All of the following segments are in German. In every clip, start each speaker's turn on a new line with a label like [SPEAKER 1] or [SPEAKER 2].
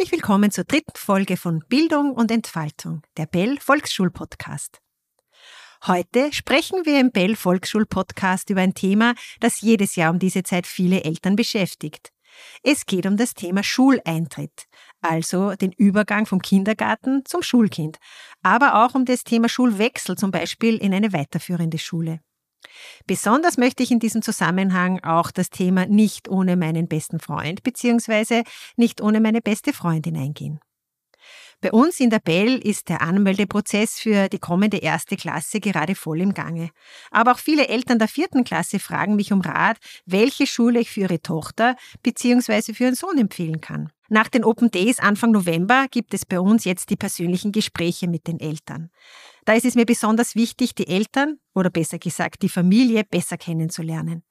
[SPEAKER 1] Herzlich willkommen zur dritten Folge von Bildung und Entfaltung, der Bell Volksschulpodcast. Heute sprechen wir im Bell Volksschulpodcast über ein Thema, das jedes Jahr um diese Zeit viele Eltern beschäftigt. Es geht um das Thema Schuleintritt, also den Übergang vom Kindergarten zum Schulkind, aber auch um das Thema Schulwechsel, zum Beispiel in eine weiterführende Schule. Besonders möchte ich in diesem Zusammenhang auch das Thema nicht ohne meinen besten Freund bzw. nicht ohne meine beste Freundin eingehen. Bei uns in der Bell ist der Anmeldeprozess für die kommende erste Klasse gerade voll im Gange. Aber auch viele Eltern der vierten Klasse fragen mich um Rat, welche Schule ich für ihre Tochter bzw. für ihren Sohn empfehlen kann. Nach den Open Days Anfang November gibt es bei uns jetzt die persönlichen Gespräche mit den Eltern. Da ist es mir besonders wichtig, die Eltern oder besser gesagt die Familie besser kennenzulernen.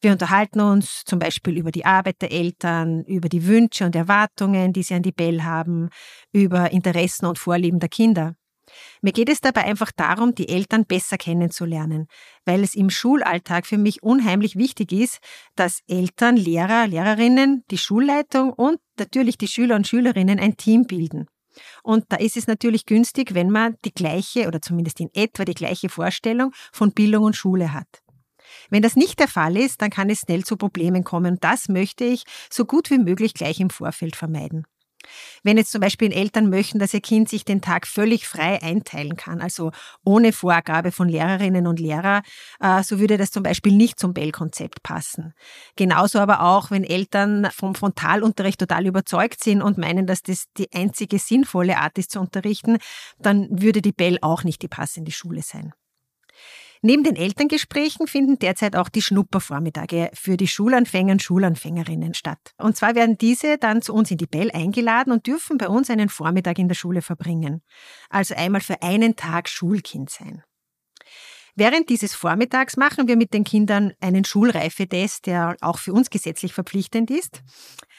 [SPEAKER 1] Wir unterhalten uns zum Beispiel über die Arbeit der Eltern, über die Wünsche und Erwartungen, die sie an die Bell haben, über Interessen und Vorlieben der Kinder. Mir geht es dabei einfach darum, die Eltern besser kennenzulernen, weil es im Schulalltag für mich unheimlich wichtig ist, dass Eltern, Lehrer, Lehrerinnen, die Schulleitung und natürlich die Schüler und Schülerinnen ein Team bilden. Und da ist es natürlich günstig, wenn man die gleiche oder zumindest in etwa die gleiche Vorstellung von Bildung und Schule hat. Wenn das nicht der Fall ist, dann kann es schnell zu Problemen kommen. Und das möchte ich so gut wie möglich gleich im Vorfeld vermeiden. Wenn jetzt zum Beispiel Eltern möchten, dass ihr Kind sich den Tag völlig frei einteilen kann, also ohne Vorgabe von Lehrerinnen und Lehrer, äh, so würde das zum Beispiel nicht zum Bell-Konzept passen. Genauso aber auch, wenn Eltern vom Frontalunterricht total überzeugt sind und meinen, dass das die einzige sinnvolle Art ist zu unterrichten, dann würde die Bell auch nicht die passende Schule sein. Neben den Elterngesprächen finden derzeit auch die Schnuppervormittage für die Schulanfänger und Schulanfängerinnen statt. Und zwar werden diese dann zu uns in die Bell eingeladen und dürfen bei uns einen Vormittag in der Schule verbringen. Also einmal für einen Tag Schulkind sein. Während dieses Vormittags machen wir mit den Kindern einen Schulreifetest, der auch für uns gesetzlich verpflichtend ist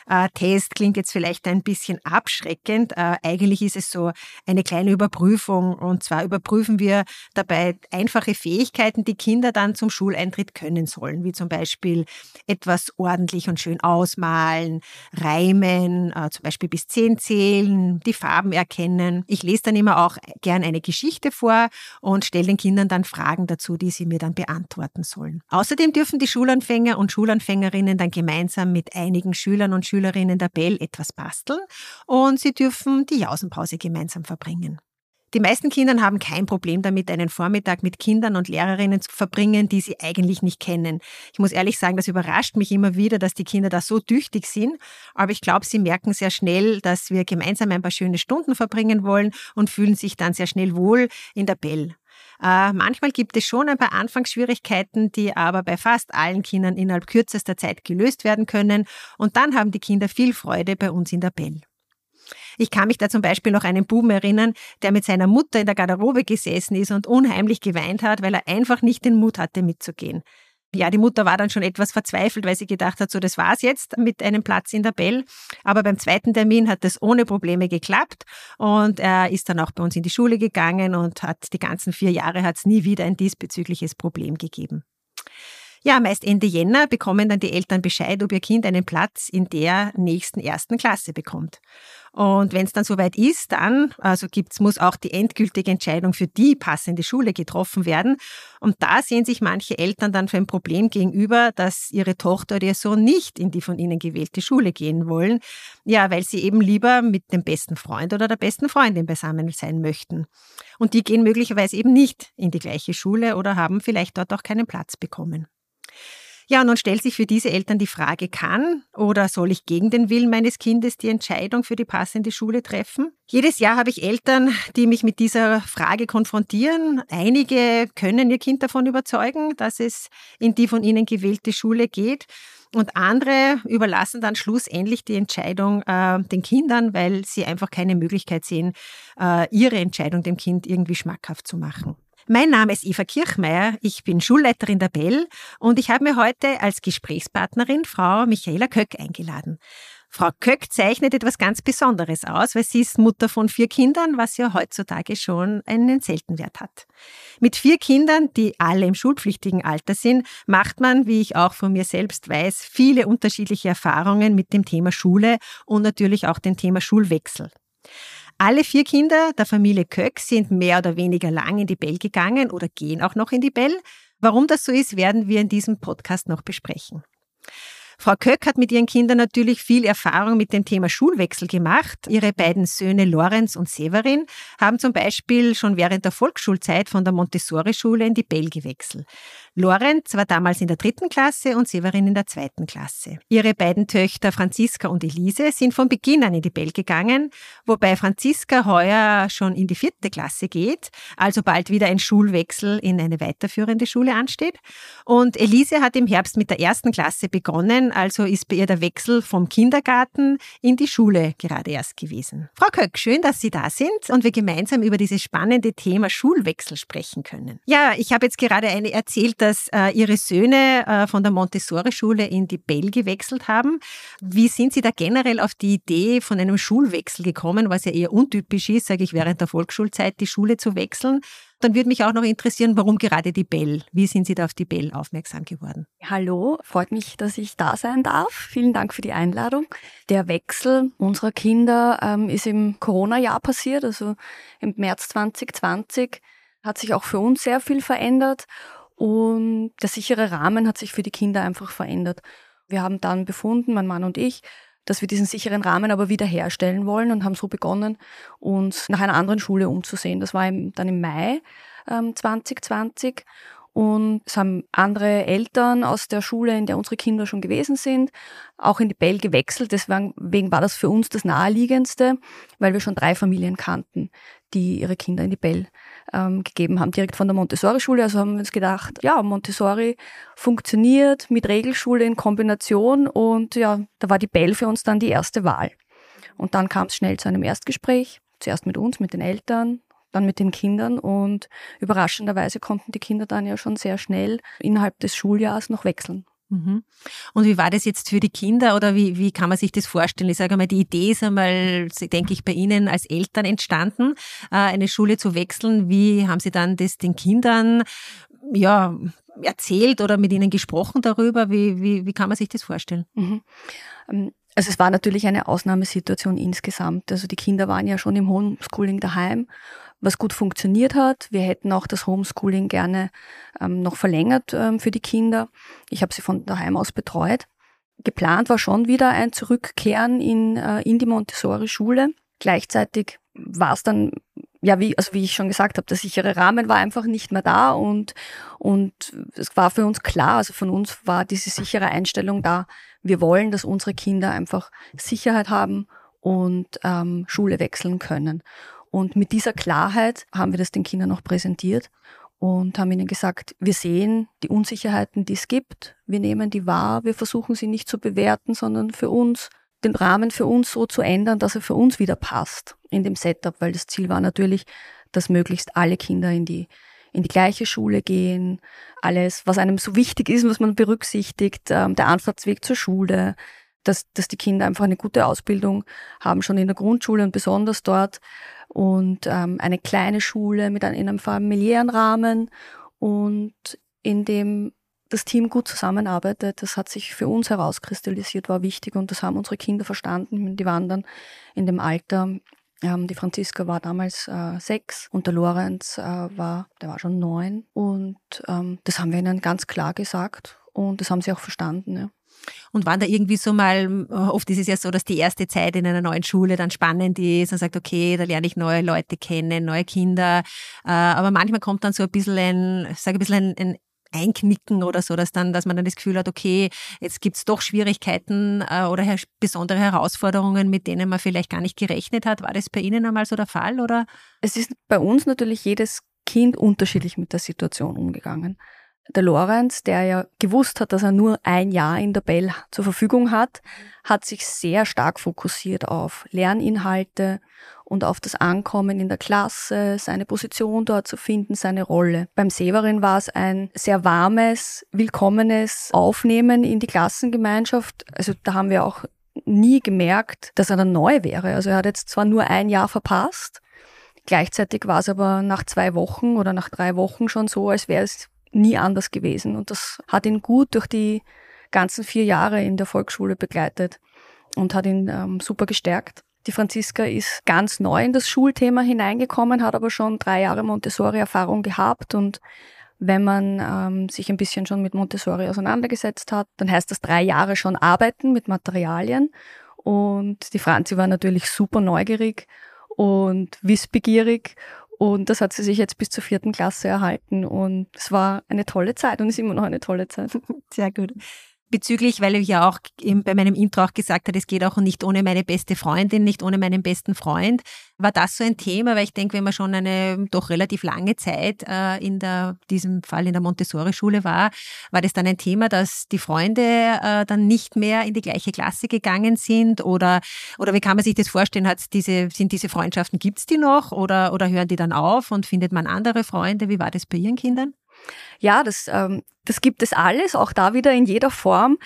[SPEAKER 1] äh, Test klingt jetzt vielleicht ein bisschen abschreckend. Äh, eigentlich ist es so eine kleine Überprüfung und zwar überprüfen wir dabei einfache Fähigkeiten, die Kinder dann zum Schuleintritt können sollen, wie zum Beispiel etwas ordentlich und schön ausmalen, reimen, äh, zum Beispiel bis zehn zählen, die Farben erkennen. Ich lese dann immer auch gern eine Geschichte vor und stelle den Kindern dann Fragen dazu, die sie mir dann beantworten sollen. Außerdem dürfen die Schulanfänger und Schulanfängerinnen dann gemeinsam mit einigen Schülern und Schülerinnen der Bell etwas basteln und sie dürfen die Jausenpause gemeinsam verbringen. Die meisten Kinder haben kein Problem damit, einen Vormittag mit Kindern und Lehrerinnen zu verbringen, die sie eigentlich nicht kennen. Ich muss ehrlich sagen, das überrascht mich immer wieder, dass die Kinder da so tüchtig sind. Aber ich glaube, sie merken sehr schnell, dass wir gemeinsam ein paar schöne Stunden verbringen wollen und fühlen sich dann sehr schnell wohl in der Bell. Äh, manchmal gibt es schon ein paar Anfangsschwierigkeiten, die aber bei fast allen Kindern innerhalb kürzester Zeit gelöst werden können. Und dann haben die Kinder viel Freude bei uns in der Bell. Ich kann mich da zum Beispiel noch einen Buben erinnern, der mit seiner Mutter in der Garderobe gesessen ist und unheimlich geweint hat, weil er einfach nicht den Mut hatte mitzugehen. Ja, die Mutter war dann schon etwas verzweifelt, weil sie gedacht hat, so das war's jetzt mit einem Platz in der Bell. Aber beim zweiten Termin hat das ohne Probleme geklappt und er ist dann auch bei uns in die Schule gegangen und hat die ganzen vier Jahre hat es nie wieder ein diesbezügliches Problem gegeben. Ja, meist Ende Jänner bekommen dann die Eltern Bescheid, ob ihr Kind einen Platz in der nächsten ersten Klasse bekommt. Und wenn es dann soweit ist, dann also gibt's, muss auch die endgültige Entscheidung für die passende Schule getroffen werden. Und da sehen sich manche Eltern dann für ein Problem gegenüber, dass ihre Tochter oder ihr Sohn nicht in die von ihnen gewählte Schule gehen wollen. Ja, weil sie eben lieber mit dem besten Freund oder der besten Freundin beisammen sein möchten. Und die gehen möglicherweise eben nicht in die gleiche Schule oder haben vielleicht dort auch keinen Platz bekommen. Ja, und nun stellt sich für diese Eltern die Frage, kann oder soll ich gegen den Willen meines Kindes die Entscheidung für die passende Schule treffen? Jedes Jahr habe ich Eltern, die mich mit dieser Frage konfrontieren. Einige können ihr Kind davon überzeugen, dass es in die von ihnen gewählte Schule geht. Und andere überlassen dann schlussendlich die Entscheidung äh, den Kindern, weil sie einfach keine Möglichkeit sehen, äh, ihre Entscheidung dem Kind irgendwie schmackhaft zu machen. Mein Name ist Eva Kirchmeier, ich bin Schulleiterin der Bell und ich habe mir heute als Gesprächspartnerin Frau Michaela Köck eingeladen. Frau Köck zeichnet etwas ganz Besonderes aus, weil sie ist Mutter von vier Kindern, was ja heutzutage schon einen Seltenwert hat. Mit vier Kindern, die alle im schulpflichtigen Alter sind, macht man, wie ich auch von mir selbst weiß, viele unterschiedliche Erfahrungen mit dem Thema Schule und natürlich auch dem Thema Schulwechsel. Alle vier Kinder der Familie Köck sind mehr oder weniger lang in die Bell gegangen oder gehen auch noch in die Bell. Warum das so ist, werden wir in diesem Podcast noch besprechen. Frau Köck hat mit ihren Kindern natürlich viel Erfahrung mit dem Thema Schulwechsel gemacht. Ihre beiden Söhne Lorenz und Severin haben zum Beispiel schon während der Volksschulzeit von der Montessori-Schule in die Bell gewechselt. Lorenz war damals in der dritten Klasse und Severin in der zweiten Klasse. Ihre beiden Töchter Franziska und Elise sind von Beginn an in die Bell gegangen, wobei Franziska heuer schon in die vierte Klasse geht, also bald wieder ein Schulwechsel in eine weiterführende Schule ansteht. Und Elise hat im Herbst mit der ersten Klasse begonnen, also ist bei ihr der Wechsel vom Kindergarten in die Schule gerade erst gewesen. Frau Köck, schön, dass Sie da sind und wir gemeinsam über dieses spannende Thema Schulwechsel sprechen können. Ja, ich habe jetzt gerade eine erzählt, dass äh, Ihre Söhne äh, von der Montessori-Schule in die Bell gewechselt haben. Wie sind Sie da generell auf die Idee von einem Schulwechsel gekommen, was ja eher untypisch ist, sage ich, während der Volksschulzeit die Schule zu wechseln? Dann würde mich auch noch interessieren, warum gerade die Bell? Wie sind Sie da auf die Bell aufmerksam geworden?
[SPEAKER 2] Hallo, freut mich, dass ich da sein darf. Vielen Dank für die Einladung. Der Wechsel unserer Kinder ähm, ist im Corona-Jahr passiert, also im März 2020 hat sich auch für uns sehr viel verändert und der sichere Rahmen hat sich für die Kinder einfach verändert. Wir haben dann befunden, mein Mann und ich, dass wir diesen sicheren Rahmen aber wiederherstellen wollen und haben so begonnen, uns nach einer anderen Schule umzusehen. Das war dann im Mai ähm, 2020 und es haben andere Eltern aus der Schule, in der unsere Kinder schon gewesen sind, auch in die Bell gewechselt. Deswegen war das für uns das Naheliegendste, weil wir schon drei Familien kannten, die ihre Kinder in die Bell ähm, gegeben haben, direkt von der Montessori-Schule. Also haben wir uns gedacht, ja, Montessori funktioniert mit Regelschule in Kombination und ja, da war die Bell für uns dann die erste Wahl. Und dann kam es schnell zu einem Erstgespräch, zuerst mit uns, mit den Eltern, dann mit den Kindern und überraschenderweise konnten die Kinder dann ja schon sehr schnell innerhalb des Schuljahres noch wechseln.
[SPEAKER 1] Mhm. Und wie war das jetzt für die Kinder oder wie, wie kann man sich das vorstellen? Ich sage mal, die Idee ist einmal, denke ich, bei Ihnen als Eltern entstanden, äh, eine Schule zu wechseln. Wie haben Sie dann das den Kindern ja, erzählt oder mit ihnen gesprochen darüber? Wie, wie, wie kann man sich das vorstellen? Mhm.
[SPEAKER 2] Ähm, also es war natürlich eine Ausnahmesituation insgesamt. Also die Kinder waren ja schon im Homeschooling daheim was gut funktioniert hat. Wir hätten auch das Homeschooling gerne ähm, noch verlängert ähm, für die Kinder. Ich habe sie von daheim aus betreut. Geplant war schon wieder ein Zurückkehren in, äh, in die Montessori-Schule. Gleichzeitig war es dann, ja, wie, also wie ich schon gesagt habe, der sichere Rahmen war einfach nicht mehr da und, und es war für uns klar, also von uns war diese sichere Einstellung da. Wir wollen, dass unsere Kinder einfach Sicherheit haben und ähm, Schule wechseln können. Und mit dieser Klarheit haben wir das den Kindern noch präsentiert und haben ihnen gesagt, wir sehen die Unsicherheiten, die es gibt, wir nehmen die wahr, wir versuchen sie nicht zu bewerten, sondern für uns, den Rahmen für uns so zu ändern, dass er für uns wieder passt in dem Setup, weil das Ziel war natürlich, dass möglichst alle Kinder in die in die gleiche Schule gehen, alles, was einem so wichtig ist, was man berücksichtigt, ähm, der Anfahrtsweg zur Schule, dass, dass die Kinder einfach eine gute Ausbildung haben, schon in der Grundschule und besonders dort und ähm, eine kleine Schule mit einem, in einem familiären Rahmen und in dem das Team gut zusammenarbeitet. Das hat sich für uns herauskristallisiert, war wichtig und das haben unsere Kinder verstanden. Die waren dann in dem Alter, ähm, die Franziska war damals äh, sechs und der Lorenz äh, war, der war schon neun und ähm, das haben wir ihnen ganz klar gesagt und das haben sie auch verstanden. Ja.
[SPEAKER 1] Und waren da irgendwie so mal, oft ist es ja so, dass die erste Zeit in einer neuen Schule dann spannend ist und sagt, okay, da lerne ich neue Leute kennen, neue Kinder. Äh, aber manchmal kommt dann so ein bisschen ein, sage ein bisschen ein, ein Einknicken oder so, dass dann, dass man dann das Gefühl hat, okay, jetzt gibt's doch Schwierigkeiten äh, oder besondere Herausforderungen, mit denen man vielleicht gar nicht gerechnet hat. War das bei Ihnen einmal so der Fall oder?
[SPEAKER 2] Es ist bei uns natürlich jedes Kind unterschiedlich mit der Situation umgegangen der Lorenz, der ja gewusst hat, dass er nur ein Jahr in der Bell zur Verfügung hat, hat sich sehr stark fokussiert auf Lerninhalte und auf das Ankommen in der Klasse, seine Position dort zu finden, seine Rolle. Beim Severin war es ein sehr warmes, willkommenes Aufnehmen in die Klassengemeinschaft. Also da haben wir auch nie gemerkt, dass er dann neu wäre. Also er hat jetzt zwar nur ein Jahr verpasst, gleichzeitig war es aber nach zwei Wochen oder nach drei Wochen schon so, als wäre es nie anders gewesen. Und das hat ihn gut durch die ganzen vier Jahre in der Volksschule begleitet und hat ihn ähm, super gestärkt. Die Franziska ist ganz neu in das Schulthema hineingekommen, hat aber schon drei Jahre Montessori-Erfahrung gehabt und wenn man ähm, sich ein bisschen schon mit Montessori auseinandergesetzt hat, dann heißt das drei Jahre schon arbeiten mit Materialien. Und die Franzi war natürlich super neugierig und wissbegierig und das hat sie sich jetzt bis zur vierten Klasse erhalten. Und es war eine tolle Zeit und ist immer noch eine tolle Zeit.
[SPEAKER 1] Sehr gut bezüglich, weil ich ja auch bei meinem Intro auch gesagt hat, es geht auch nicht ohne meine beste Freundin, nicht ohne meinen besten Freund. War das so ein Thema? Weil ich denke, wenn man schon eine doch relativ lange Zeit äh, in der, diesem Fall in der Montessori-Schule war, war das dann ein Thema, dass die Freunde äh, dann nicht mehr in die gleiche Klasse gegangen sind? Oder, oder wie kann man sich das vorstellen? Hat's diese, sind diese Freundschaften, gibt es die noch? Oder, oder hören die dann auf und findet man andere Freunde? Wie war das bei Ihren Kindern?
[SPEAKER 2] Ja, das, ähm, das gibt es alles, auch da wieder in jeder Form.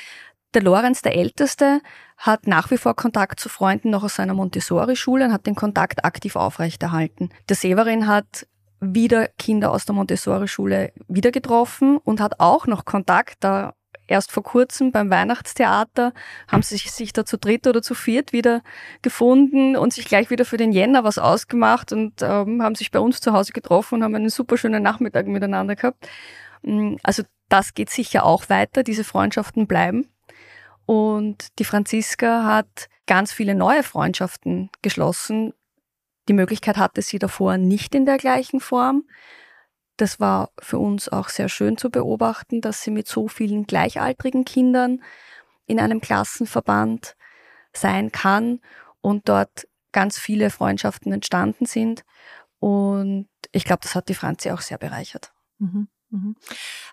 [SPEAKER 2] Der Lorenz, der Älteste, hat nach wie vor Kontakt zu Freunden noch aus seiner Montessori-Schule und hat den Kontakt aktiv aufrechterhalten. Der Severin hat wieder Kinder aus der Montessori-Schule wieder getroffen und hat auch noch Kontakt. Da erst vor kurzem beim Weihnachtstheater haben sie sich da zu dritt oder zu viert wieder gefunden und sich gleich wieder für den Jänner was ausgemacht und ähm, haben sich bei uns zu Hause getroffen und haben einen super schönen Nachmittag miteinander gehabt. Mm, also das geht sicher auch weiter, diese Freundschaften bleiben. Und die Franziska hat ganz viele neue Freundschaften geschlossen. Die Möglichkeit hatte sie davor nicht in der gleichen Form. Das war für uns auch sehr schön zu beobachten, dass sie mit so vielen gleichaltrigen Kindern in einem Klassenverband sein kann und dort ganz viele Freundschaften entstanden sind. Und ich glaube, das hat die Franzi auch sehr bereichert.
[SPEAKER 1] Mhm. Mhm.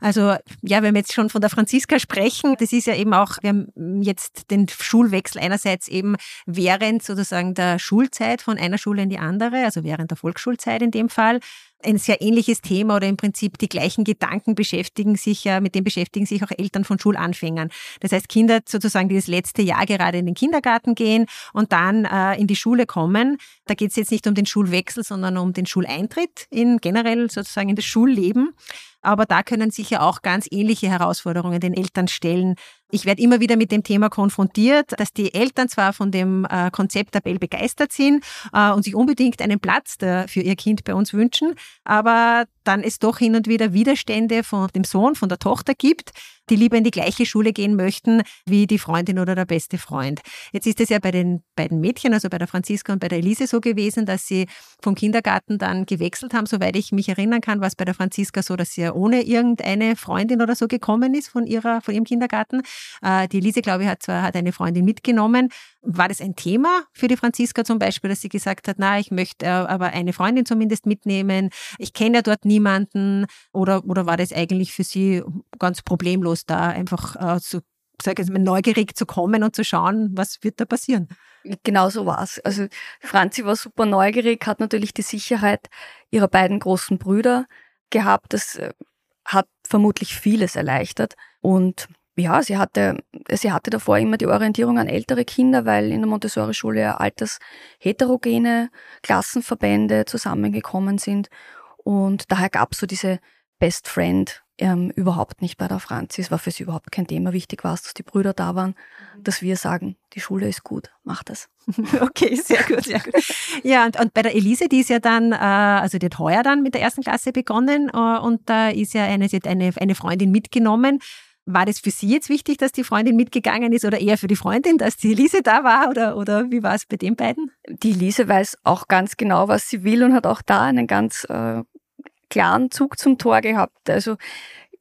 [SPEAKER 1] Also ja, wenn wir jetzt schon von der Franziska sprechen, das ist ja eben auch, wir haben jetzt den Schulwechsel einerseits eben während sozusagen der Schulzeit von einer Schule in die andere, also während der Volksschulzeit in dem Fall, ein sehr ähnliches Thema oder im Prinzip die gleichen Gedanken beschäftigen sich ja, mit dem beschäftigen sich auch Eltern von Schulanfängern. Das heißt, Kinder sozusagen, die das letzte Jahr gerade in den Kindergarten gehen und dann äh, in die Schule kommen. Da geht es jetzt nicht um den Schulwechsel, sondern um den Schuleintritt in generell sozusagen in das Schulleben. Aber da können sich ja auch ganz ähnliche Herausforderungen den Eltern stellen. Ich werde immer wieder mit dem Thema konfrontiert, dass die Eltern zwar von dem äh, Konzept der Bell begeistert sind äh, und sich unbedingt einen Platz für ihr Kind bei uns wünschen, aber dann es doch hin und wieder Widerstände von dem Sohn, von der Tochter gibt, die lieber in die gleiche Schule gehen möchten wie die Freundin oder der beste Freund. Jetzt ist es ja bei den beiden Mädchen, also bei der Franziska und bei der Elise so gewesen, dass sie vom Kindergarten dann gewechselt haben. Soweit ich mich erinnern kann, war es bei der Franziska so, dass sie ja ohne irgendeine Freundin oder so gekommen ist von ihrer, von ihrem Kindergarten. Äh, die Elise, glaube ich, hat zwar hat eine Freundin mitgenommen. War das ein Thema für die Franziska zum Beispiel, dass sie gesagt hat, na, ich möchte äh, aber eine Freundin zumindest mitnehmen. Ich kenne ja dort niemanden. Oder, oder war das eigentlich für sie ganz problemlos da, einfach äh, zu, sag ich mal, neugierig zu kommen und zu schauen, was wird da passieren?
[SPEAKER 2] Genau so war es. Also Franzi war super neugierig, hat natürlich die Sicherheit ihrer beiden großen Brüder gehabt. Das äh, hat vermutlich vieles erleichtert. Und ja, sie hatte, sie hatte davor immer die Orientierung an ältere Kinder, weil in der Montessori-Schule ja altersheterogene Klassenverbände zusammengekommen sind. Und daher gab es so diese Best Friend ähm, überhaupt nicht bei der Franzi. Es war für sie überhaupt kein Thema. Wichtig war es, dass die Brüder da waren, mhm. dass wir sagen, die Schule ist gut, mach das.
[SPEAKER 1] Okay, sehr gut, sehr gut. Ja, und, und bei der Elise, die ist ja dann, äh, also die hat heuer dann mit der ersten Klasse begonnen äh, und da ist ja eine, sie hat eine, eine Freundin mitgenommen. War das für Sie jetzt wichtig, dass die Freundin mitgegangen ist oder eher für die Freundin, dass die Elise da war oder, oder wie war es bei den beiden?
[SPEAKER 2] Die Elise weiß auch ganz genau, was sie will und hat auch da einen ganz äh, klaren Zug zum Tor gehabt. Also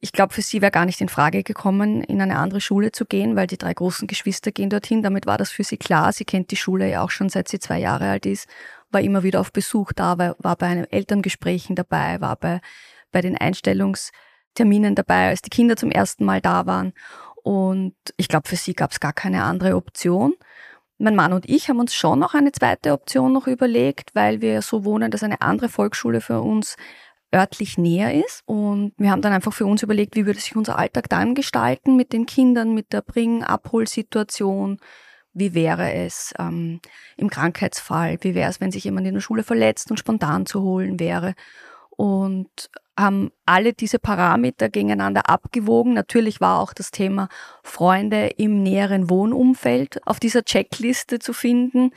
[SPEAKER 2] ich glaube, für sie wäre gar nicht in Frage gekommen, in eine andere Schule zu gehen, weil die drei großen Geschwister gehen dorthin. Damit war das für sie klar. Sie kennt die Schule ja auch schon seit sie zwei Jahre alt ist, war immer wieder auf Besuch da, war, war bei Elterngesprächen dabei, war bei, bei den Einstellungs- Terminen dabei, als die Kinder zum ersten Mal da waren. Und ich glaube, für sie gab es gar keine andere Option. Mein Mann und ich haben uns schon noch eine zweite Option noch überlegt, weil wir so wohnen, dass eine andere Volksschule für uns örtlich näher ist. Und wir haben dann einfach für uns überlegt, wie würde sich unser Alltag dann gestalten mit den Kindern, mit der Bring-Abholsituation. Wie wäre es ähm, im Krankheitsfall? Wie wäre es, wenn sich jemand in der Schule verletzt und spontan zu holen wäre? Und haben alle diese Parameter gegeneinander abgewogen. Natürlich war auch das Thema Freunde im näheren Wohnumfeld auf dieser Checkliste zu finden.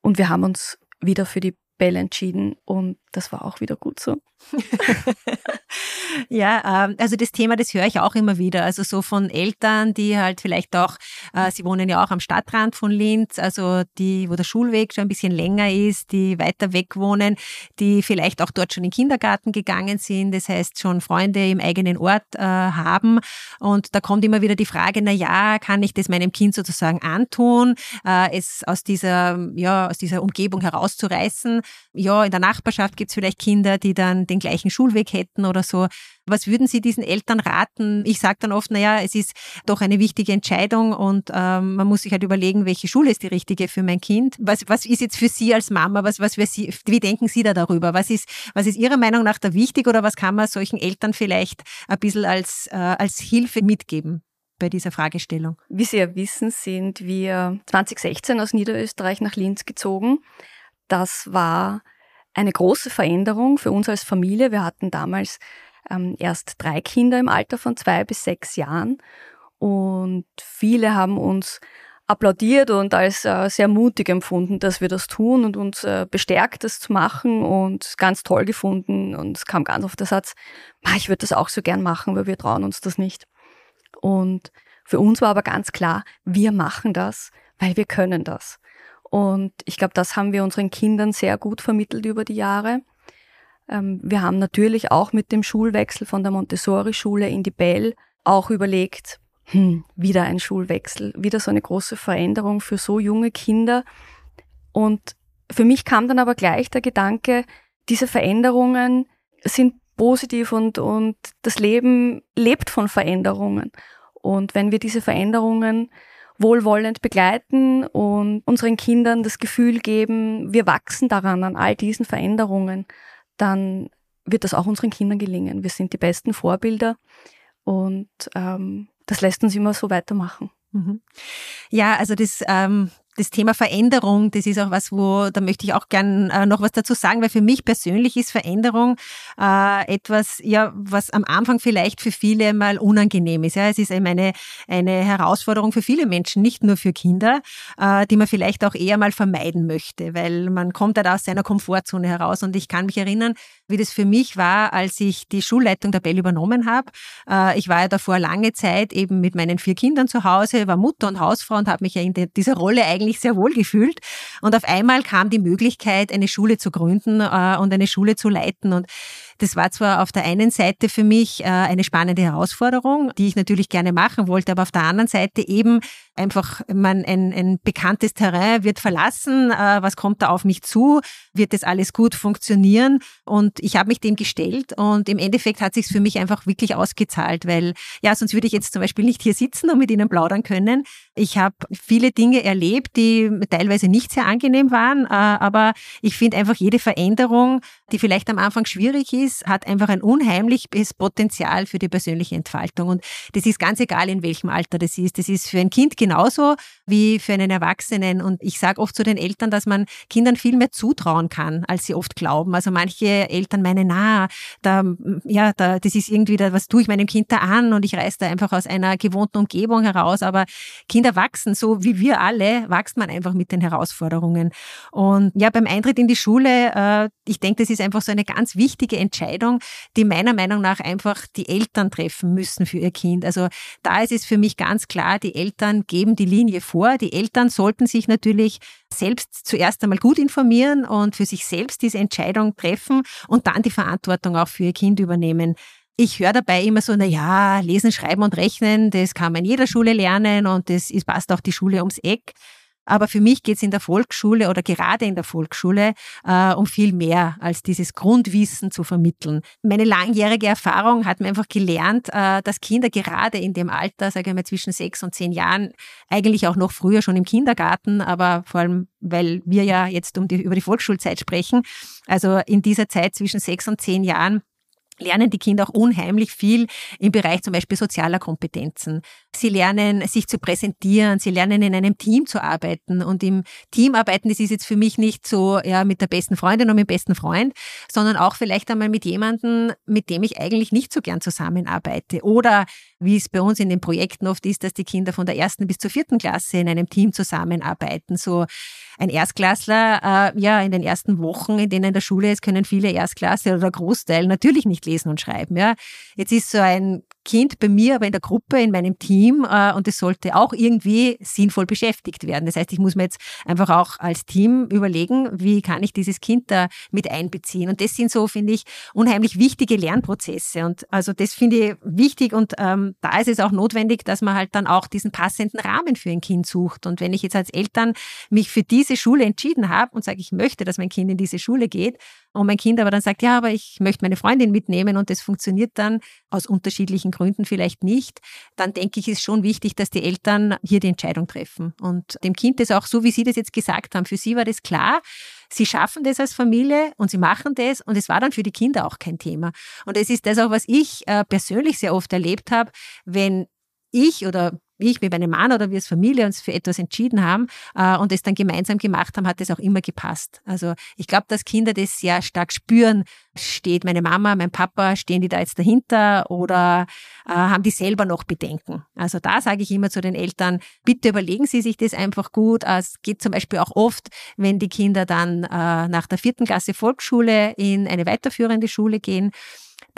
[SPEAKER 2] Und wir haben uns wieder für die Bell entschieden und das war auch wieder gut so.
[SPEAKER 1] ja, ähm, also das Thema, das höre ich auch immer wieder. Also so von Eltern, die halt vielleicht auch, äh, sie wohnen ja auch am Stadtrand von Linz, also die, wo der Schulweg schon ein bisschen länger ist, die weiter weg wohnen, die vielleicht auch dort schon in den Kindergarten gegangen sind, das heißt schon Freunde im eigenen Ort äh, haben. Und da kommt immer wieder die Frage, na ja, kann ich das meinem Kind sozusagen antun, äh, es aus dieser, ja, aus dieser Umgebung herauszureißen? Ja, in der Nachbarschaft gibt es vielleicht Kinder, die dann den gleichen Schulweg hätten oder so. Was würden Sie diesen Eltern raten? Ich sage dann oft, naja, es ist doch eine wichtige Entscheidung und ähm, man muss sich halt überlegen, welche Schule ist die richtige für mein Kind. Was, was ist jetzt für Sie als Mama, was, was für Sie, wie denken Sie da darüber? Was ist, was ist Ihrer Meinung nach da wichtig oder was kann man solchen Eltern vielleicht ein bisschen als, äh, als Hilfe mitgeben? bei dieser Fragestellung?
[SPEAKER 2] Wie Sie ja wissen, sind wir 2016 aus Niederösterreich nach Linz gezogen. Das war eine große Veränderung für uns als Familie. Wir hatten damals ähm, erst drei Kinder im Alter von zwei bis sechs Jahren und viele haben uns applaudiert und als äh, sehr mutig empfunden, dass wir das tun und uns äh, bestärkt, das zu machen und ganz toll gefunden. Und es kam ganz oft der Satz, ich würde das auch so gern machen, weil wir trauen uns das nicht. Und für uns war aber ganz klar, wir machen das, weil wir können das. Und ich glaube, das haben wir unseren Kindern sehr gut vermittelt über die Jahre. Ähm, wir haben natürlich auch mit dem Schulwechsel von der Montessori-Schule in die Bell auch überlegt, hm, wieder ein Schulwechsel, wieder so eine große Veränderung für so junge Kinder. Und für mich kam dann aber gleich der Gedanke, diese Veränderungen sind positiv und, und das Leben lebt von Veränderungen. Und wenn wir diese Veränderungen wohlwollend begleiten und unseren Kindern das Gefühl geben, wir wachsen daran, an all diesen Veränderungen, dann wird das auch unseren Kindern gelingen. Wir sind die besten Vorbilder und ähm, das lässt uns immer so weitermachen.
[SPEAKER 1] Mhm. Ja, also das ähm, das Thema Veränderung, das ist auch was, wo, da möchte ich auch gern äh, noch was dazu sagen, weil für mich persönlich ist Veränderung äh, etwas, ja, was am Anfang vielleicht für viele mal unangenehm ist. Ja, es ist eben eine, eine Herausforderung für viele Menschen, nicht nur für Kinder, äh, die man vielleicht auch eher mal vermeiden möchte, weil man kommt halt aus seiner Komfortzone heraus. Und ich kann mich erinnern, wie das für mich war, als ich die Schulleitung der Bell übernommen habe. Äh, ich war ja davor lange Zeit eben mit meinen vier Kindern zu Hause, war Mutter und Hausfrau und habe mich ja in dieser Rolle eigentlich sehr wohl gefühlt. Und auf einmal kam die Möglichkeit, eine Schule zu gründen äh, und eine Schule zu leiten. Und das war zwar auf der einen Seite für mich äh, eine spannende Herausforderung, die ich natürlich gerne machen wollte, aber auf der anderen Seite eben einfach man ein, ein bekanntes Terrain wird verlassen, äh, was kommt da auf mich zu, wird das alles gut funktionieren und ich habe mich dem gestellt und im Endeffekt hat sich für mich einfach wirklich ausgezahlt, weil ja, sonst würde ich jetzt zum Beispiel nicht hier sitzen und mit Ihnen plaudern können. Ich habe viele Dinge erlebt, die teilweise nicht sehr angenehm waren, äh, aber ich finde einfach jede Veränderung, die vielleicht am Anfang schwierig ist, ist, hat einfach ein unheimliches Potenzial für die persönliche Entfaltung. Und das ist ganz egal, in welchem Alter das ist. Das ist für ein Kind genauso wie für einen Erwachsenen. Und ich sage oft zu den Eltern, dass man Kindern viel mehr zutrauen kann, als sie oft glauben. Also manche Eltern meinen, na, da, ja, da, das ist irgendwie, da, was tue ich meinem Kind da an? Und ich reiße da einfach aus einer gewohnten Umgebung heraus. Aber Kinder wachsen, so wie wir alle, wächst man einfach mit den Herausforderungen. Und ja, beim Eintritt in die Schule, äh, ich denke, das ist einfach so eine ganz wichtige Entscheidung Entscheidung, die meiner Meinung nach einfach die Eltern treffen müssen für ihr Kind. Also da ist es für mich ganz klar, die Eltern geben die Linie vor. Die Eltern sollten sich natürlich selbst zuerst einmal gut informieren und für sich selbst diese Entscheidung treffen und dann die Verantwortung auch für ihr Kind übernehmen. Ich höre dabei immer so, na ja, lesen, schreiben und rechnen, das kann man in jeder Schule lernen und das passt auch die Schule ums Eck. Aber für mich geht es in der Volksschule oder gerade in der Volksschule äh, um viel mehr als dieses Grundwissen zu vermitteln. Meine langjährige Erfahrung hat mir einfach gelernt, äh, dass Kinder gerade in dem Alter, sage ich mal zwischen sechs und zehn Jahren, eigentlich auch noch früher schon im Kindergarten, aber vor allem, weil wir ja jetzt um die, über die Volksschulzeit sprechen, also in dieser Zeit zwischen sechs und zehn Jahren lernen die Kinder auch unheimlich viel im Bereich zum Beispiel sozialer Kompetenzen. Sie lernen, sich zu präsentieren, sie lernen in einem Team zu arbeiten. Und im Team arbeiten, das ist jetzt für mich nicht so ja, mit der besten Freundin und mit dem besten Freund, sondern auch vielleicht einmal mit jemandem, mit dem ich eigentlich nicht so gern zusammenarbeite. Oder wie es bei uns in den Projekten oft ist, dass die Kinder von der ersten bis zur vierten Klasse in einem Team zusammenarbeiten. So ein Erstklässler, äh, ja, in den ersten Wochen, in denen in der Schule ist, können viele Erstklasse oder Großteil natürlich nicht lesen und schreiben. Ja. Jetzt ist so ein Kind bei mir, aber in der Gruppe, in meinem Team äh, und es sollte auch irgendwie sinnvoll beschäftigt werden. Das heißt, ich muss mir jetzt einfach auch als Team überlegen, wie kann ich dieses Kind da mit einbeziehen. Und das sind so, finde ich, unheimlich wichtige Lernprozesse. Und also das finde ich wichtig und ähm, da ist es auch notwendig, dass man halt dann auch diesen passenden Rahmen für ein Kind sucht. Und wenn ich jetzt als Eltern mich für diese Schule entschieden habe und sage, ich möchte, dass mein Kind in diese Schule geht, und mein Kind aber dann sagt, ja, aber ich möchte meine Freundin mitnehmen und das funktioniert dann aus unterschiedlichen Gründen vielleicht nicht, dann denke ich, ist schon wichtig, dass die Eltern hier die Entscheidung treffen. Und dem Kind das auch so, wie Sie das jetzt gesagt haben, für Sie war das klar, Sie schaffen das als Familie und sie machen das und es war dann für die Kinder auch kein Thema. Und es ist das auch, was ich äh, persönlich sehr oft erlebt habe, wenn ich oder ich mit meinem Mann oder wir als Familie uns für etwas entschieden haben äh, und es dann gemeinsam gemacht haben, hat es auch immer gepasst. Also ich glaube, dass Kinder das sehr stark spüren. Steht meine Mama, mein Papa, stehen die da jetzt dahinter oder äh, haben die selber noch Bedenken? Also da sage ich immer zu den Eltern, bitte überlegen Sie sich das einfach gut. Äh, es geht zum Beispiel auch oft, wenn die Kinder dann äh, nach der vierten Klasse Volksschule in eine weiterführende Schule gehen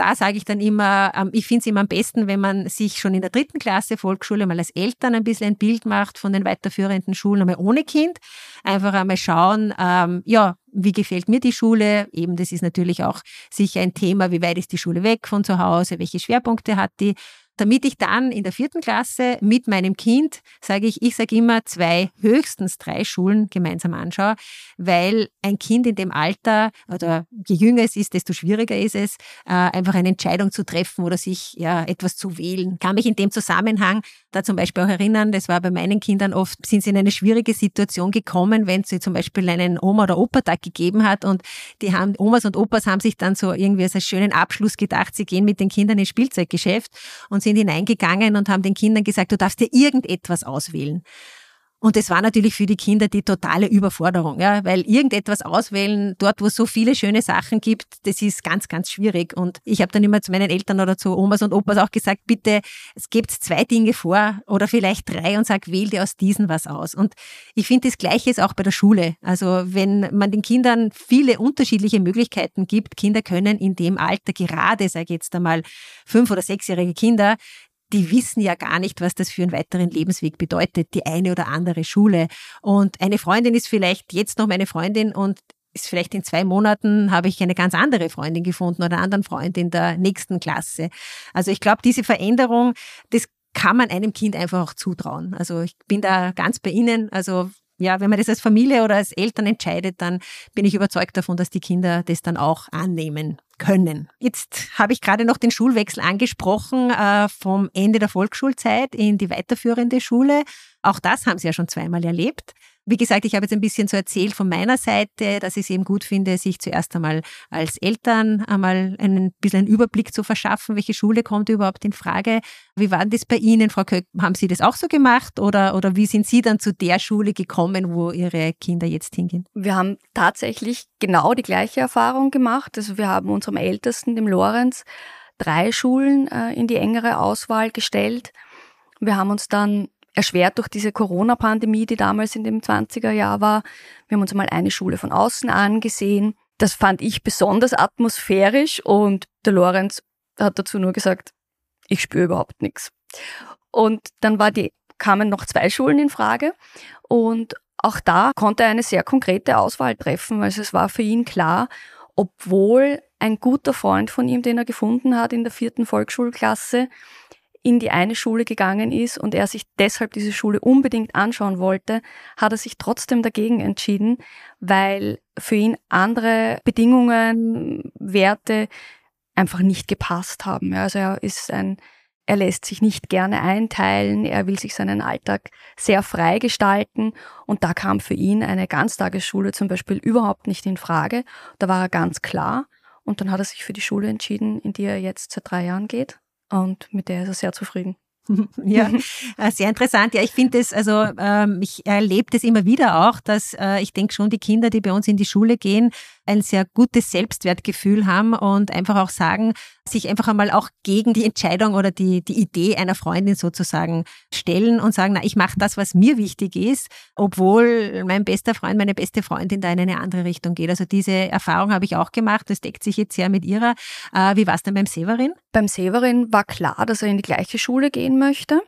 [SPEAKER 1] da sage ich dann immer, ähm, ich finde es immer am besten, wenn man sich schon in der dritten Klasse Volksschule mal als Eltern ein bisschen ein Bild macht von den weiterführenden Schulen, einmal ohne Kind. Einfach einmal schauen, ähm, ja, wie gefällt mir die Schule? Eben, das ist natürlich auch sicher ein Thema, wie weit ist die Schule weg von zu Hause, welche Schwerpunkte hat die damit ich dann in der vierten Klasse mit meinem Kind, sage ich, ich sage immer zwei, höchstens drei Schulen gemeinsam anschaue, weil ein Kind in dem Alter oder je jünger es ist, desto schwieriger ist es, äh, einfach eine Entscheidung zu treffen oder sich ja etwas zu wählen. Kann mich in dem Zusammenhang da zum Beispiel auch erinnern, das war bei meinen Kindern oft, sind sie in eine schwierige Situation gekommen, wenn sie zum Beispiel einen Oma- oder Opa-Tag gegeben hat und die haben, Omas und Opas haben sich dann so irgendwie als einen schönen Abschluss gedacht, sie gehen mit den Kindern ins Spielzeuggeschäft und sind hineingegangen und haben den Kindern gesagt, du darfst dir irgendetwas auswählen. Und das war natürlich für die Kinder die totale Überforderung, ja, weil irgendetwas auswählen, dort wo es so viele schöne Sachen gibt, das ist ganz, ganz schwierig. Und ich habe dann immer zu meinen Eltern oder zu Omas und Opas auch gesagt, bitte, es gibt zwei Dinge vor oder vielleicht drei und sag, wähl dir aus diesen was aus. Und ich finde das Gleiche ist auch bei der Schule. Also wenn man den Kindern viele unterschiedliche Möglichkeiten gibt, Kinder können in dem Alter gerade, sage ich jetzt einmal, fünf- oder sechsjährige Kinder, die wissen ja gar nicht, was das für einen weiteren Lebensweg bedeutet, die eine oder andere Schule. Und eine Freundin ist vielleicht jetzt noch meine Freundin und ist vielleicht in zwei Monaten habe ich eine ganz andere Freundin gefunden oder einen anderen Freund in der nächsten Klasse. Also ich glaube, diese Veränderung, das kann man einem Kind einfach auch zutrauen. Also ich bin da ganz bei Ihnen. Also ja, wenn man das als Familie oder als Eltern entscheidet, dann bin ich überzeugt davon, dass die Kinder das dann auch annehmen können. Jetzt habe ich gerade noch den Schulwechsel angesprochen äh, vom Ende der Volksschulzeit in die weiterführende Schule. Auch das haben Sie ja schon zweimal erlebt. Wie gesagt, ich habe jetzt ein bisschen so erzählt von meiner Seite, dass ich es eben gut finde, sich zuerst einmal als Eltern einmal einen bisschen einen Überblick zu verschaffen, welche Schule kommt überhaupt in Frage. Wie war das bei Ihnen, Frau Köck? Haben Sie das auch so gemacht oder, oder wie sind Sie dann zu der Schule gekommen, wo Ihre Kinder jetzt hingehen?
[SPEAKER 2] Wir haben tatsächlich genau die gleiche Erfahrung gemacht. Also wir haben unserem Ältesten, dem Lorenz, drei Schulen äh, in die engere Auswahl gestellt. Wir haben uns dann erschwert durch diese Corona-Pandemie, die damals in dem 20er Jahr war. Wir haben uns mal eine Schule von außen angesehen. Das fand ich besonders atmosphärisch und der Lorenz hat dazu nur gesagt, ich spüre überhaupt nichts. Und dann war die, kamen noch zwei Schulen in Frage und auch da konnte er eine sehr konkrete Auswahl treffen. Also es war für ihn klar, obwohl ein guter Freund von ihm, den er gefunden hat in der vierten Volksschulklasse, in die eine Schule gegangen ist und er sich deshalb diese Schule unbedingt anschauen wollte, hat er sich trotzdem dagegen entschieden, weil für ihn andere Bedingungen, Werte einfach nicht gepasst haben. Also er ist ein er lässt sich nicht gerne einteilen, er will sich seinen Alltag sehr frei gestalten und da kam für ihn eine Ganztagesschule zum Beispiel überhaupt nicht in Frage. Da war er ganz klar und dann hat er sich für die Schule entschieden, in die er jetzt seit drei Jahren geht und mit der ist er sehr zufrieden.
[SPEAKER 1] Ja, äh, sehr interessant. Ja, ich finde es, also ähm, ich erlebe das immer wieder auch, dass äh, ich denke schon, die Kinder, die bei uns in die Schule gehen, ein sehr gutes Selbstwertgefühl haben und einfach auch sagen, sich einfach einmal auch gegen die Entscheidung oder die, die Idee einer Freundin sozusagen stellen und sagen, na, ich mache das, was mir wichtig ist, obwohl mein bester Freund, meine beste Freundin da in eine andere Richtung geht. Also diese Erfahrung habe ich auch gemacht. Das deckt sich jetzt sehr mit ihrer. Äh, wie war es denn beim Severin?
[SPEAKER 2] Beim Severin war klar, dass er in die gleiche Schule gehen möchte.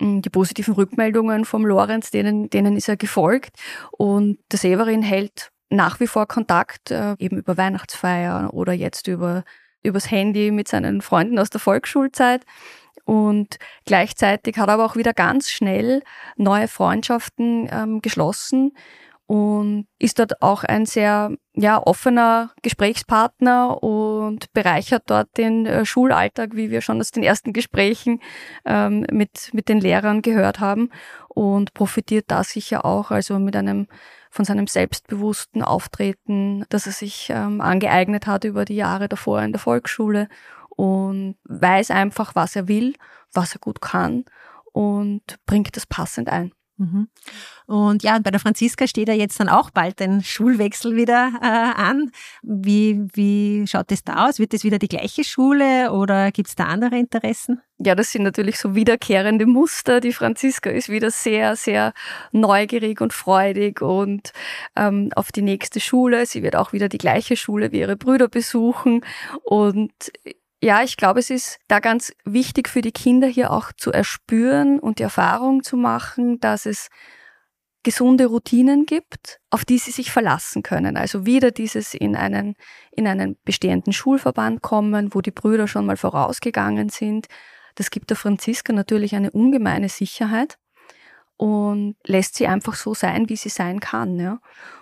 [SPEAKER 2] Mm, die positiven Rückmeldungen vom Lorenz, denen, denen ist er gefolgt. Und der Severin hält nach wie vor Kontakt, äh, eben über Weihnachtsfeiern oder jetzt über übers Handy mit seinen Freunden aus der Volksschulzeit. Und gleichzeitig hat er aber auch wieder ganz schnell neue Freundschaften ähm, geschlossen und ist dort auch ein sehr ja, offener Gesprächspartner und bereichert dort den äh, Schulalltag, wie wir schon aus den ersten Gesprächen ähm, mit, mit den Lehrern gehört haben und profitiert da sicher auch, also mit einem von seinem selbstbewussten Auftreten, das er sich ähm, angeeignet hat über die Jahre davor in der Volksschule und weiß einfach, was er will, was er gut kann und bringt das passend ein.
[SPEAKER 1] Mhm. Und ja, bei der Franziska steht ja jetzt dann auch bald ein Schulwechsel wieder äh, an. Wie, wie schaut es da aus? Wird es wieder die gleiche Schule oder gibt es da andere Interessen?
[SPEAKER 2] Ja, das sind natürlich so wiederkehrende Muster. Die Franziska ist wieder sehr, sehr neugierig und freudig und ähm, auf die nächste Schule. Sie wird auch wieder die gleiche Schule wie ihre Brüder besuchen und ja, ich glaube, es ist da ganz wichtig für die Kinder hier auch zu erspüren und die Erfahrung zu machen, dass es gesunde Routinen gibt, auf die sie sich verlassen können. Also wieder dieses in einen, in einen bestehenden Schulverband kommen, wo die Brüder schon mal vorausgegangen sind. Das gibt der Franziska natürlich eine ungemeine Sicherheit und lässt sie einfach so sein, wie sie sein kann. Ja.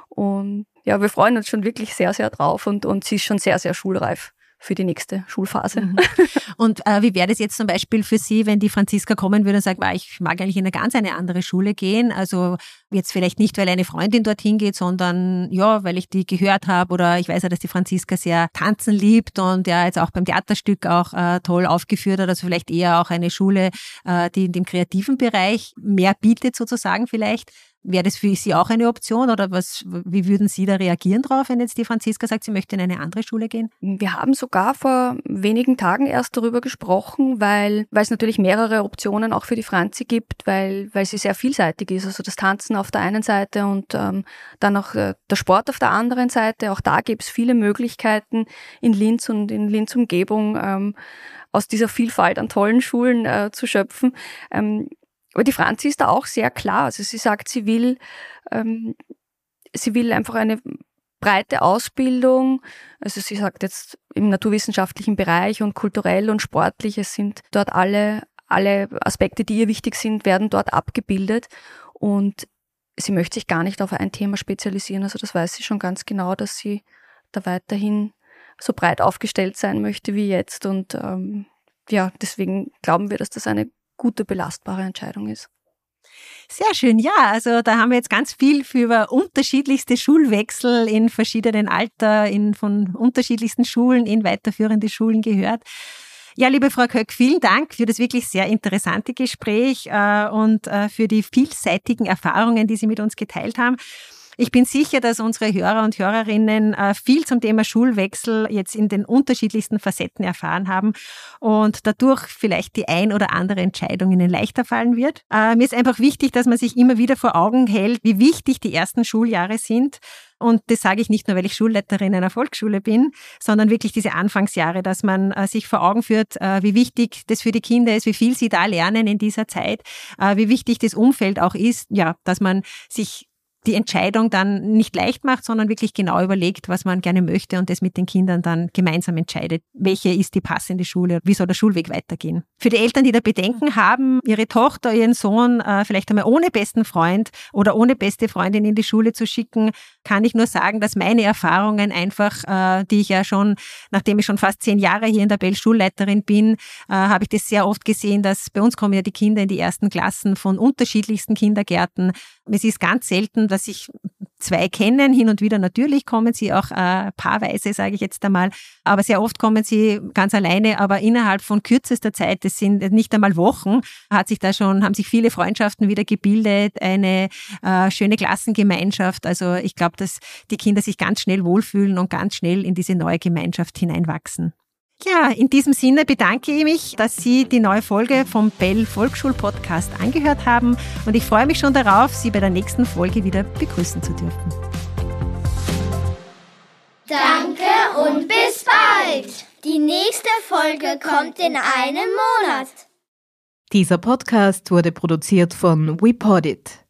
[SPEAKER 2] Und ja, wir freuen uns schon wirklich sehr, sehr drauf und, und sie ist schon sehr, sehr schulreif für die nächste Schulphase. Mhm.
[SPEAKER 1] Und äh, wie wäre das jetzt zum Beispiel für Sie, wenn die Franziska kommen würde und sagt, ich mag eigentlich in eine ganz eine andere Schule gehen? Also jetzt vielleicht nicht, weil eine Freundin dorthin geht, sondern ja, weil ich die gehört habe oder ich weiß ja, dass die Franziska sehr tanzen liebt und ja jetzt auch beim Theaterstück auch äh, toll aufgeführt hat. Also vielleicht eher auch eine Schule, äh, die in dem kreativen Bereich mehr bietet sozusagen vielleicht. Wäre das für Sie auch eine Option oder was, wie würden Sie da reagieren drauf, wenn jetzt die Franziska sagt, sie möchte in eine andere Schule gehen?
[SPEAKER 2] Wir haben sogar vor wenigen Tagen erst darüber gesprochen, weil, weil es natürlich mehrere Optionen auch für die Franzi gibt, weil, weil sie sehr vielseitig ist. Also das Tanzen auf der einen Seite und ähm, dann auch äh, der Sport auf der anderen Seite. Auch da gibt es viele Möglichkeiten in Linz und in Linz Umgebung ähm, aus dieser Vielfalt an tollen Schulen äh, zu schöpfen. Ähm, aber die Franzi ist da auch sehr klar. Also sie sagt, sie will, ähm, sie will einfach eine breite Ausbildung. Also sie sagt jetzt im naturwissenschaftlichen Bereich und kulturell und sportlich, es sind dort alle, alle Aspekte, die ihr wichtig sind, werden dort abgebildet. Und sie möchte sich gar nicht auf ein Thema spezialisieren. Also das weiß sie schon ganz genau, dass sie da weiterhin so breit aufgestellt sein möchte wie jetzt. Und ähm, ja, deswegen glauben wir, dass das eine gute, belastbare Entscheidung ist.
[SPEAKER 1] Sehr schön, ja. Also da haben wir jetzt ganz viel für unterschiedlichste Schulwechsel in verschiedenen Alter, in von unterschiedlichsten Schulen in weiterführende Schulen gehört. Ja, liebe Frau Köck, vielen Dank für das wirklich sehr interessante Gespräch äh, und äh, für die vielseitigen Erfahrungen, die Sie mit uns geteilt haben. Ich bin sicher, dass unsere Hörer und Hörerinnen äh, viel zum Thema Schulwechsel jetzt in den unterschiedlichsten Facetten erfahren haben und dadurch vielleicht die ein oder andere Entscheidung ihnen leichter fallen wird. Äh, mir ist einfach wichtig, dass man sich immer wieder vor Augen hält, wie wichtig die ersten Schuljahre sind. Und das sage ich nicht nur, weil ich Schulleiterin einer Volksschule bin, sondern wirklich diese Anfangsjahre, dass man äh, sich vor Augen führt, wie wichtig das für die Kinder ist, wie viel sie da lernen in dieser Zeit, wie wichtig das Umfeld auch ist, ja, dass man sich die Entscheidung dann nicht leicht macht, sondern wirklich genau überlegt, was man gerne möchte und das mit den Kindern dann gemeinsam entscheidet, welche ist die passende Schule, wie soll der Schulweg weitergehen. Für die Eltern, die da Bedenken haben, ihre Tochter, ihren Sohn äh, vielleicht einmal ohne besten Freund oder ohne beste Freundin in die Schule zu schicken, kann ich nur sagen, dass meine Erfahrungen einfach, äh, die ich ja schon, nachdem ich schon fast zehn Jahre hier in der Bell Schulleiterin bin, äh, habe ich das sehr oft gesehen, dass bei uns kommen ja die Kinder in die ersten Klassen von unterschiedlichsten Kindergärten. Es ist ganz selten, dass ich zwei kennen. Hin und wieder natürlich kommen sie auch äh, paarweise, sage ich jetzt einmal. Aber sehr oft kommen sie ganz alleine. Aber innerhalb von kürzester Zeit, das sind nicht einmal Wochen, hat sich da schon, haben sich viele Freundschaften wieder gebildet, eine äh, schöne Klassengemeinschaft. Also ich glaube, dass die Kinder sich ganz schnell wohlfühlen und ganz schnell in diese neue Gemeinschaft hineinwachsen. Ja, in diesem Sinne bedanke ich mich, dass Sie die neue Folge vom Bell Volksschul Podcast angehört haben und ich freue mich schon darauf, Sie bei der nächsten Folge wieder begrüßen zu dürfen.
[SPEAKER 3] Danke und bis bald. Die nächste Folge kommt in einem Monat.
[SPEAKER 4] Dieser Podcast wurde produziert von WePodit.